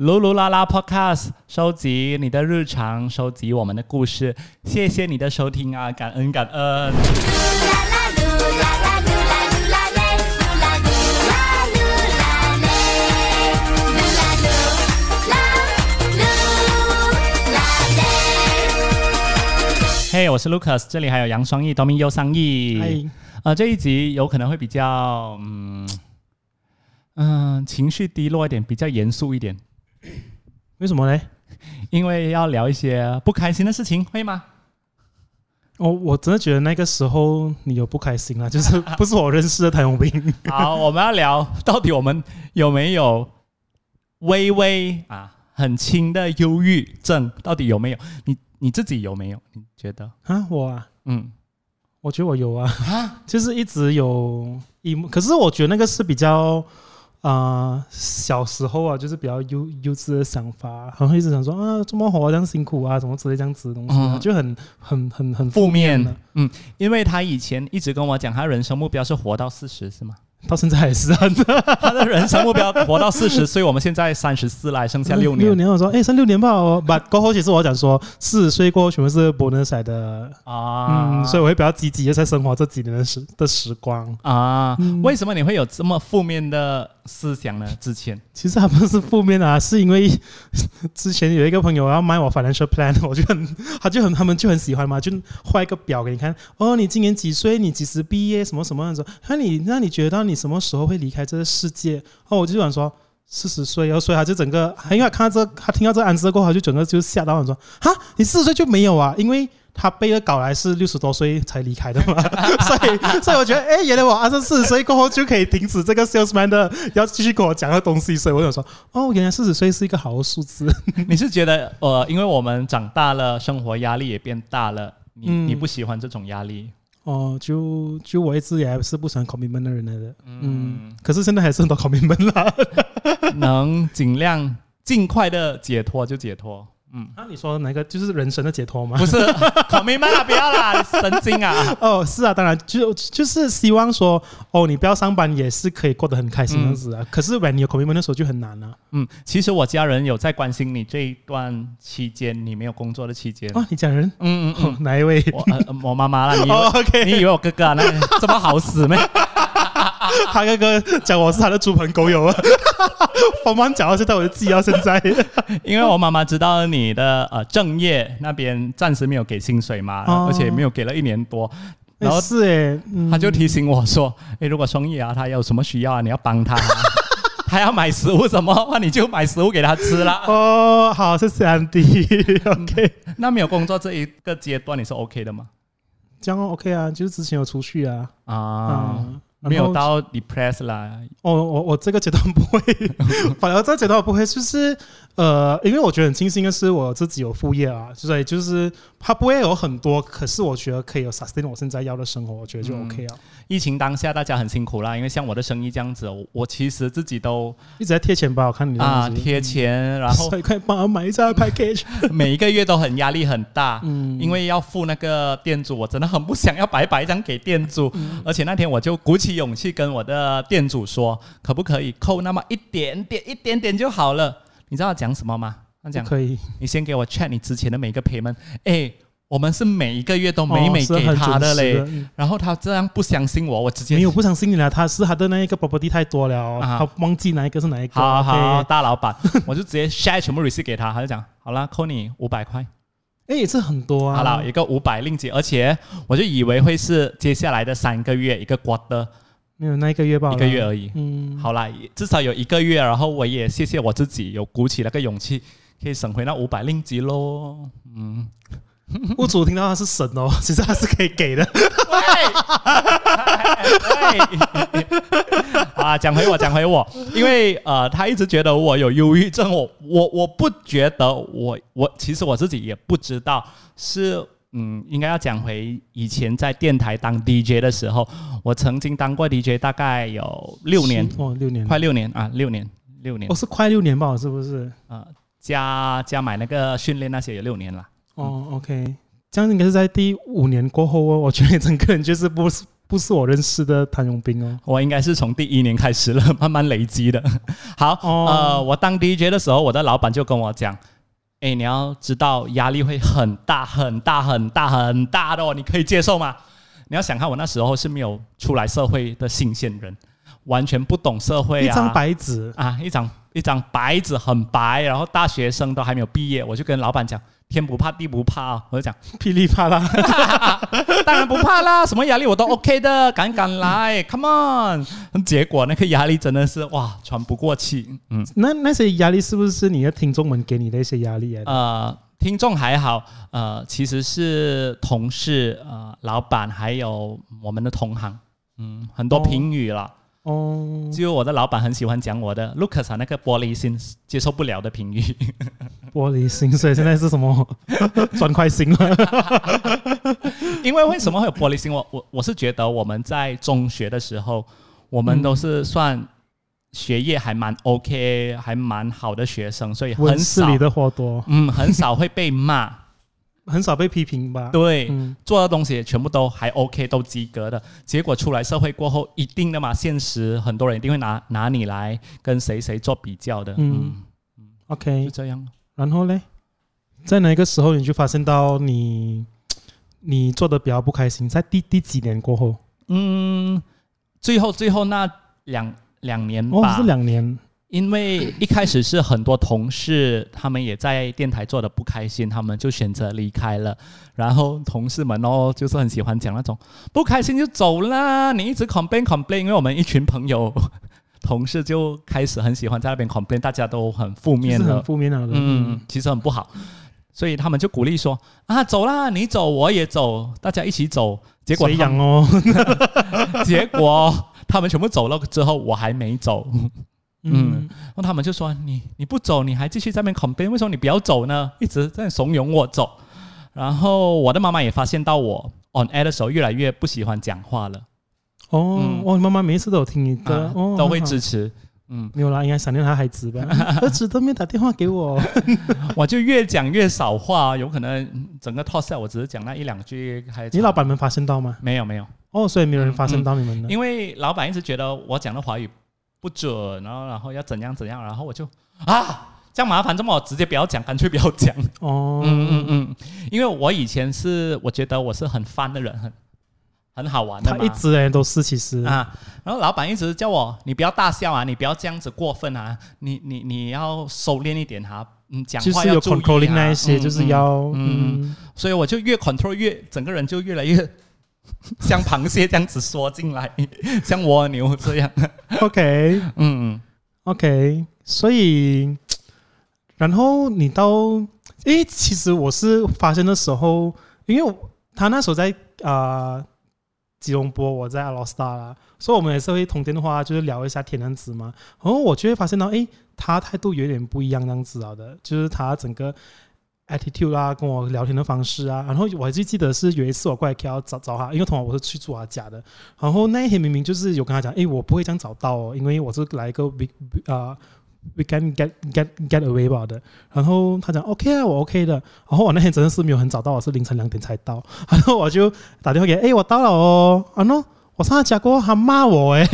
噜噜啦啦 Podcast，收集你的日常，收集我们的故事。谢谢你的收听啊，感恩感恩。嘿，我是 Lucas，这里还有杨双义、多明优商义。嗨，呃，这一集有可能会比较，嗯嗯、情绪低落一点，比较严肃一点，为什么呢？因为要聊一些不开心的事情，会吗？哦，我真的觉得那个时候你有不开心啦，就是 不是我认识的谭永斌。好，我们要聊到底我们有没有微微啊很轻的忧郁症，到底有没有？你你自己有没有？你觉得？啊，我啊，嗯我觉得我有啊，啊，就是一直有一，可是我觉得那个是比较啊、呃小时候啊，就是比较幼幼稚的想法，然后一直想说啊，这么活这样辛苦啊，什么之类这样子的东西、啊，嗯。就很很很很负面的，嗯，因为他以前一直跟我讲，他人生目标是活到四十，是吗？到现在还是啊，他的人生目标活到四十岁，我们现在三十四来，剩下六年六年，我说哎，剩六年吧，我把过后其实我讲说四十岁过后全部是 bonus 来的啊，嗯，所以我会比较积极的在生活这几年的时的时光。啊，嗯为什么你会有这么负面的思想呢？之前其实还不是负面啊，是因为之前有一个朋友要买我 financial plan，我就很，他就很，他们就很喜欢嘛，就画一个表给你看。哦，你今年几岁？你几时毕业？什么什么样子？那你那你觉得你什么时候会离开这个世界？哦，我就想说。四十岁，然后所以他就整个，因为他看到这，他听到这个 answer 过后，他就整个就吓到，我说：“哈，你四十岁就没有啊？因为他背的稿来是六十多岁才离开的嘛，所以所以我觉得，哎，原来我二十四十岁过后就可以停止这个 salesman 的要继续跟我讲的东西，所以我想说，哦，原来四十岁是一个好的数字。你是觉得呃，因为我们长大了，生活压力也变大了，你、嗯你不喜欢这种压力？哦，就就我一直也是不喜欢 commitment 的人来的，嗯，嗯，可是现在还是很多 commitment 啦。能尽量尽快的解脱就解脱。嗯，啊，你说哪个就是人生的解脱吗？不是 commitment 啦，不要啦，神经啊！哦，是啊，当然就就是希望说，哦，你不要上班也是可以过得很开心这样子啊。可是 when 你有 commitment 的时候就很难啊。嗯，其实我家人有在关心你这一段期间，你没有工作的期间。哦，你家人、嗯嗯嗯，哪一位？我、呃、我妈妈啦，你以为、哦，OK，你以为我哥哥啊？那这么好死咩？他哥哥讲我是他的猪朋狗友啊，帮忙讲到现在我就记到现在。因为我妈妈知道你的呃正业那边暂时没有给薪水嘛，哦而且没有给了一年多，然后哎是哎，嗯她就提醒我说：“诶，如果双叶啊，他有什么需要啊，你要帮他、啊，他要买食物什么那，你就买食物给他吃啦。哦，好，谢谢安迪。OK，那没有工作这一个阶段，你是 OK 的吗？这样 OK 啊，就是之前有出去啊，啊，啊，没有到 depress 啦。哦，我我这个阶段不会，反而这个阶段我不会，就是呃，因为我觉得很庆幸的是我自己有副业啊，所以就是它不会有很多，可是我觉得可以有 sustain 我现在要的生活，我觉得就嗯 OK 啊。疫情当下，大家很辛苦啦，因为像我的生意这样子，我我其实自己都一直在贴钱包，我看你的啊贴钱，然后 快帮我买一下 package。每一个月都很压力很大。嗯，因为要付那个店主，我真的很不想要白白这样给店主，嗯而且那天我就鼓起勇气跟我的店主说，可不可以扣那么一点点、一点点就好了？你知道他讲什么吗？他讲不可以，你先给我 check 你之前的每一个 payment，哎，我们是每一个月都每哦每给他的嘞，然后他这样不相信我，我直接没有不相信你了，他是他的那一个 property 太多了，啊他忘记哪一个是哪一个。好好大老板，我就直接 share 全部 receipt 给他，他就讲好了，扣你五百块。哎，这很多啊。好了，一个五百令吉，而且我就以为会是接下来的三个月一个 quarter 没有那一个月吧？一个月而已。嗯，好啦，至少有一个月，然后我也谢谢我自己有鼓起那个勇气，可以省回那五百令吉喽。嗯，屋主听到他是神哦，其实他是可以给的。喂，啊，讲回我，讲回我，因为呃，他一直觉得我有忧郁症，我我我不觉得我我其实我自己也不知道是。嗯，应该要讲回以前在电台当 DJ 的时候，我曾经当过 DJ，大概有六年，哦，六年，快六年啊，六年，六年哦，，是快六年吧？是不是？呃，加加买那个训练那些有六年了。哦，OK，这样应该是在第五年过后哦。我觉得你整个人就是不是 不是我认识的谭永斌哦。我应该是从第一年开始了，慢慢累积的。好，哦呃，我当 DJ 的时候，我的老板就跟我讲，哎，你要知道压力会很大很大很大很大的哦，你可以接受吗？你要想看，我那时候是没有出来社会的新鲜人，完全不懂社会啊，一张白纸，啊，一张一张白纸很白，然后大学生都还没有毕业，我就跟老板讲，天不怕地不怕啊，我就讲，噼里啪啦。当然不怕啦，什么压力我都 OK 的，敢敢来，Come on。结果那个压力真的是哇，喘不过气，嗯，那那些压力是不是你的听众们给你的一些压力来的？呃，听众还好，呃，其实是同事、呃，老板还有我们的同行，嗯，很多哦评语了。哦，就我的老板很喜欢讲我的 Lucas 啊，那个玻璃心接受不了的评语。玻璃心，所以现在是什么 砖块心了？因为为什么会有玻璃心？我我我是觉得我们在中学的时候，我们都是算学业还蛮 OK，还蛮好的学生，所以很少温室里的花朵，嗯很少会被骂。很少被批评吧？对，嗯，做的东西也全部都还 OK，都及格的。结果出来社会过后，一定的嘛，现实很多人一定会拿拿你来跟谁谁做比较的。嗯嗯，OK，就这样。然后嘞，在哪个时候你就发现到你你做的比较不开心？在第第几年过后？嗯，最后最后那两两年哦，吧，是两年。因为一开始是很多同事，他们也在电台做的不开心，他们就选择离开了。然后同事们哦，就是很喜欢讲那种不开心就走啦，你一直 complain complain，因为我们一群朋友同事就开始很喜欢在那边 complain，大家都很负面的很，负面了的。嗯，其实很不好。所以他们就鼓励说啊，走啦，你走我也走，大家一起走。结果谁哦？结果他们全部走了之后，我还没走。嗯，然后他们就说：“你你不走，你还继续在那边 complain，为什么你不要走呢？一直在怂恿我走。”然后我的妈妈也发现到我 on air 的时候越来越不喜欢讲话了，哦嗯，哦，妈妈每一次都有听你的啊，哦，都会支持。嗯，没有啦，应该想念他孩子吧？儿子都没打电话给我。我就越讲越少话，有可能嗯整个 talk set 我只是讲那一两句，还你老板们发现到吗？没有没有，哦，所以没有人发现到你们的。因为老板一直觉得我讲的华语不准，然后然后要怎样怎样，然后我就啊。这样麻烦，这么我直接不要讲，干脆不要讲。哦，嗯嗯嗯，因为我以前是我觉得我是很 fun 的人，很很好玩的嘛。他一直人都是其实啊，然后老板一直叫我，你不要大笑啊，你不要这样子过分啊，你你你要收敛一点哈、嗯，讲话要注意、啊。controlling 那一些，嗯就是要嗯嗯，所以我就越 control 越整个人就越来越像螃蟹这样子缩进来，像蜗牛这样。OK 嗯 OK，所以然后你到诶，其实我是发现的时候，因为他那时候在啊、呃吉隆坡，我在阿罗斯达啦，所以我们也是会通电话，就是聊一下天这样子嘛。然后我就会发现到，诶，他态度有点不一样这样子啊的，就是他整个 attitude 啦，跟我聊天的方式啊。然后我还记记得是有一次我过来 KL 找找他，因为通常我是去住他家的。然后那一天明明就是有跟他讲，诶，我不会这样找到哦，因为我是来一个 big 啊、we can get get get away 吧的。然后他讲 OK 啊，我 OK 的。然后我那天真的是没有很早到，我是凌晨两点才到。然后我就打电话给，诶，我到了哦。啊 no 我上他家过，他骂我 诶，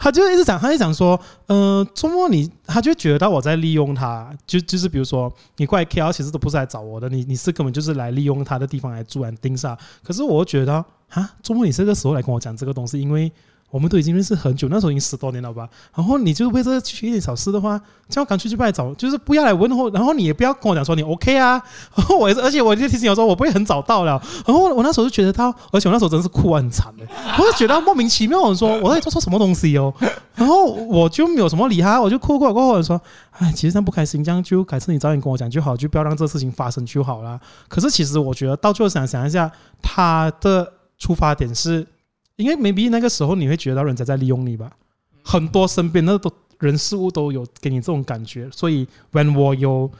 他就一直讲，他就讲说，呃，周末你，他就觉得到我在利用他，就就是比如说你过来 KL 其实都不是来找我的，你你是根本就是来利用他的地方来住来盯上。可是我觉得啊，周末你这个时候来跟我讲这个东西，因为我们都已经认识很久，那时候已经十多年了吧。然后你就为这个去一点小事的话，这样干脆就不来找，就是不要来问候，然后你也不要跟我讲说你 OK 啊。然 后我也是，而且我就提醒我说我不会很早到了。然后我那时候就觉得他，而且我那时候真是哭得很惨的，我就觉得莫名其妙，我说我到底做错什么东西哦。然后我就没有什么理他，我就哭过过后我说，哎，其实这样不开心，这样就改次你早点跟我讲就好，就不要让这事情发生就好啦。可是其实我觉得到最后想想一下，他的出发点是。因为 maybe 那个时候你会觉得人家在利用你吧，很多身边的都人事物都有给你这种感觉，所以 when 我有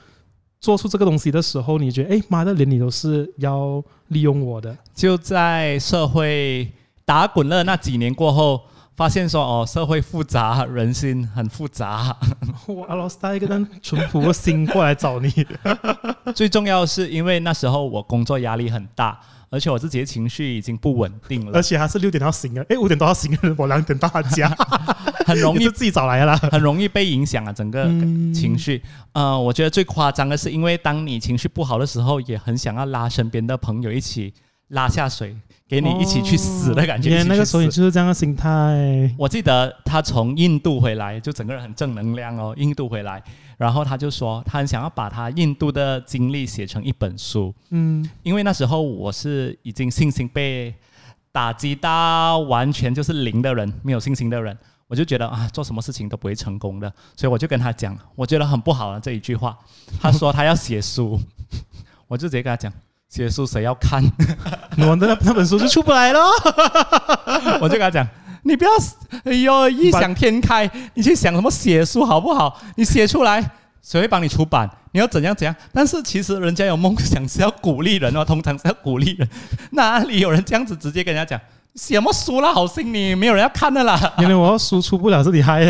做出这个东西的时候，你觉得哎妈的，连你都是要利用我的，就在社会打滚了那几年过后，发现说哦，社会复杂，人心很复杂。我阿拉斯带一个人淳朴的心过来找你，最重要是因为那时候我工作压力很大，而且我自己的情绪已经不稳定了而，且还是六点到醒了，哎，五点多到醒了，我两点到他家，很容易 自己找来了。很容易被影响啊，整个嗯情绪。呃，我觉得最夸张的是，因为当你情绪不好的时候，也很想要拉身边的朋友一起拉下水，给你一起去死的感觉。那个时候你就是这样的心态。我记得他从印度回来，就整个人很正能量哦。印度回来，然后他就说他很想要把他印度的经历写成一本书，嗯，因为那时候我是已经信心被打击到完全就是零的人，没有信心的人，我就觉得啊，做什么事情都不会成功的，所以我就跟他讲，我觉得很不好的这一句话。他说他要写书，我就直接跟他讲，写书谁要看？我的那那本书就出不来了。我就跟他讲，你不要，哎呦，异想天开，你去想什么写书好不好？你写出来，谁会帮你出版？你要怎样怎样？但是其实人家有梦想是要鼓励人哦，通常是要鼓励人，哪里有人这样子直接跟人家讲？写什么书啦，好心你，没有人要看的啦。因为我要输出不了，是你嗨。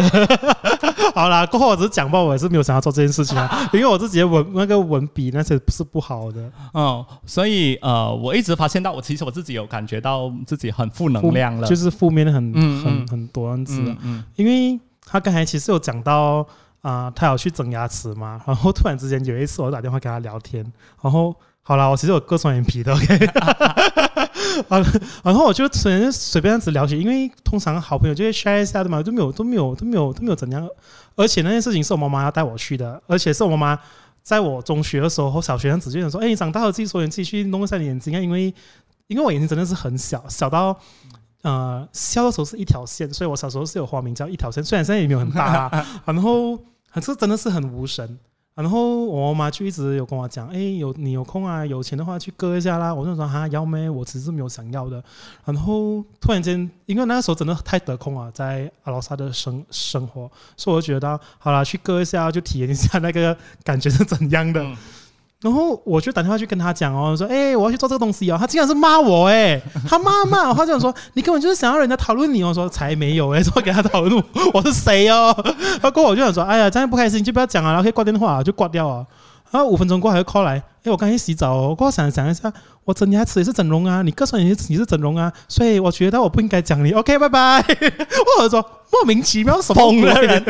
好啦，过后我只是讲吧，我也是没有想要做这件事情啊，因为我自己的文那个文笔那些是不好的，嗯，所以呃，我一直发现到，我其实我自己有感觉到自己很负能量了，就是负面的很很很多样子啊。嗯嗯因为他刚才其实有讲到啊、他有去整牙齿嘛，然后突然之间有一次我打电话跟他聊天，然后好啦，我其实有割双眼皮的，OK，啊，然后我就随便随便这样子聊起，因为通常好朋友就会 share 一下的嘛，都没有都没有都没有都没有怎样，而且那件事情是我妈妈要带我去的，而且是我妈妈在我中学的时候，小学这样子就想说，哎，你长大了自己说你自己去弄一下你眼睛啊，因为因为我眼睛真的是很小，小到。呃，笑的时候是一条线，所以我小时候是有花名叫一条线，虽然现在也没有很大，然后 可是真的是很无神。然后我妈就一直有跟我讲，哎，有你有空啊，有钱的话去割一下啦。我就说哈要咩？我其实没有想要的。然后突然间，因为那个时候真的太得空啊，在阿拉萨的生生活，所以我就觉得好啦，去割一下，就体验一下那个感觉是怎样的。然后我就打电话去跟他讲哦，说哎、我要去做这个东西哦，他竟然是骂我哎，他骂骂我，他就说你根本就是想要人家讨论你哦，说才没有哎，说给他讨论我。是谁哦，他过我就想说，哎呀这样不开心就不要讲啊，然后可以挂电话就挂掉啊，然后五分钟过后还会 call 来，哎我刚才去洗澡哦，过后想想一下，我整牙齿也是整容啊，你割双眼也是你是整容啊，所以我觉得我不应该讲你，OK 拜拜，或者说莫名其妙什么疯了鬼人，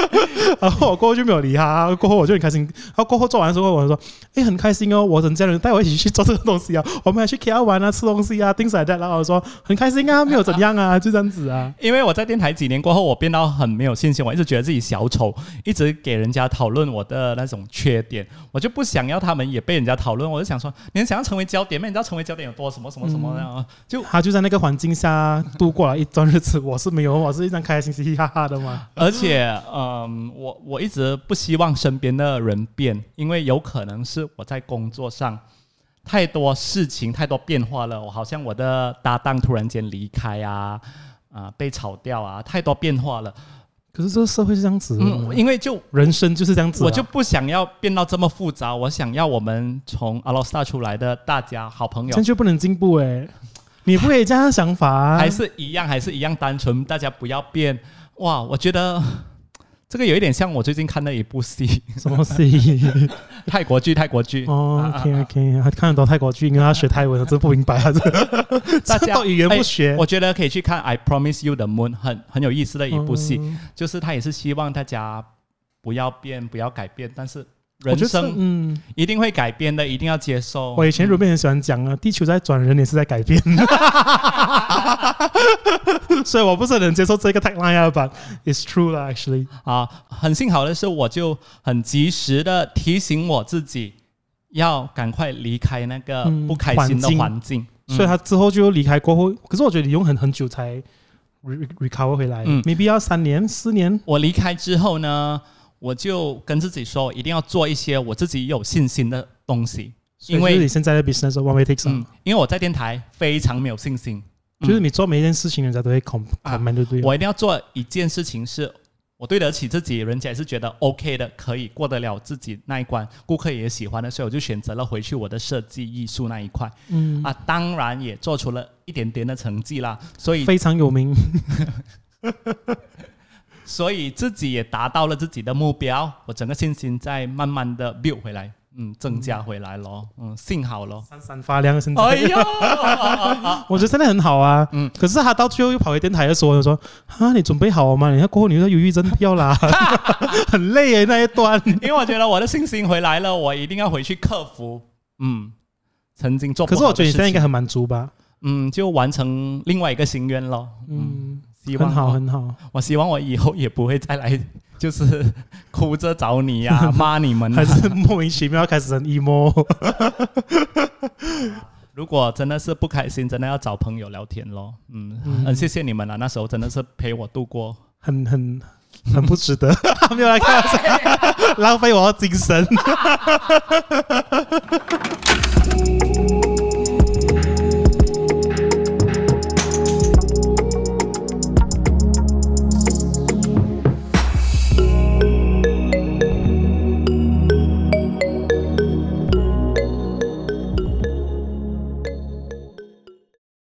然后我过后就没有理他，过后我就很开心。然后过后做完之后，我就说：“哎，很开心哦，我整家人带我一起去做这个东西啊，我们还去 KL 玩啊，吃东西啊，things like that。”然后我说：“很开心啊，没有怎样啊，就这样子啊。因为我在电台几年过后，我变到很没有信心，我一直觉得自己小丑，一直给人家讨论我的那种缺点，我就不想要他们也被人家讨论，我就想说，你们想要成为焦点吗？你知道成为焦点有多什么什么什么呢？就”他就在那个环境下度过了一段日子，我是没有，我是一张开开心心、嘻哈哈的嘛。而且，嗯，我我一直不希望身边的人变，因为有可能是我在工作上太多事情、太多变化了。我好像我的搭档突然间离开啊，啊、被炒掉啊，太多变化了。可是这个社会是这样子，嗯，因为就人生就是这样子啊。我就不想要变到这么复杂，我想要我们从阿罗斯塔出来的大家好朋友这样就不能进步哎，你不可以这样想法啊。还是一样，还是一样单纯，大家不要变。哇，我觉得这个有一点像我最近看的一部戏，什么戏？泰国剧，泰国剧。哦啊，OK OK，他看得懂泰国剧，因为他学泰文，我真不明白 啊，这大家这到语言不学。我觉得可以去看《I Promise You the Moon》，很很有意思的一部戏，嗯就是他也是希望大家不要变，不要改变，但是人生嗯，一定会改变的，一定要接受。我以前如边很喜欢讲啊，地球在转，人也是在改变，所以我不是很能接受这个 tagline 啊，but it's true 啦，actually。啊，很幸好的是，我就很及时的提醒我自己，要赶快离开那个嗯不开心的环境。环境。嗯。所以他之后就离开过后，可是我觉得你用很很久才 re recover 回来、嗯。B e 要三年、四年。我离开之后呢，我就跟自己说，一定要做一些我自己有信心的东西，因为你现在的 business one way takes 因为我在电台非常没有信心，嗯就是你做每一件事情，人家都会 com 啊 comment 对不对？我一定要做一件事情是。我对得起自己，人家也是觉得 OK 的，可以过得了自己那一关，顾客也喜欢的，所以我就选择了回去我的设计艺术那一块。嗯，啊，当然也做出了一点点的成绩啦，所以非常有名。所以自己也达到了自己的目标，我整个信心在慢慢的 build 回来。嗯增加回来咯，嗯，幸好咯。闪闪发亮，现在。哎呦，我觉得现在很好啊，嗯可是他到最后又跑回电台的时候，就说：“啊，你准备好了吗？你看过后你的忧郁症不要啦，很累耶那一段。因为我觉得我的信心回来了，我一定要回去克服。嗯，曾经做不可是我觉得你现在应该很满足吧？嗯，就完成另外一个心愿咯。嗯，嗯，希望很好我很好。我希望我以后也不会再来，就是 哭着找你呀、骂你们、啊。还是莫名其妙开始很 emo。如果真的是不开心，真的要找朋友聊天咯。嗯，嗯很谢谢你们啊，那时候真的是陪我度过。很很很不值得，没有来开玩笑，浪费我的精神。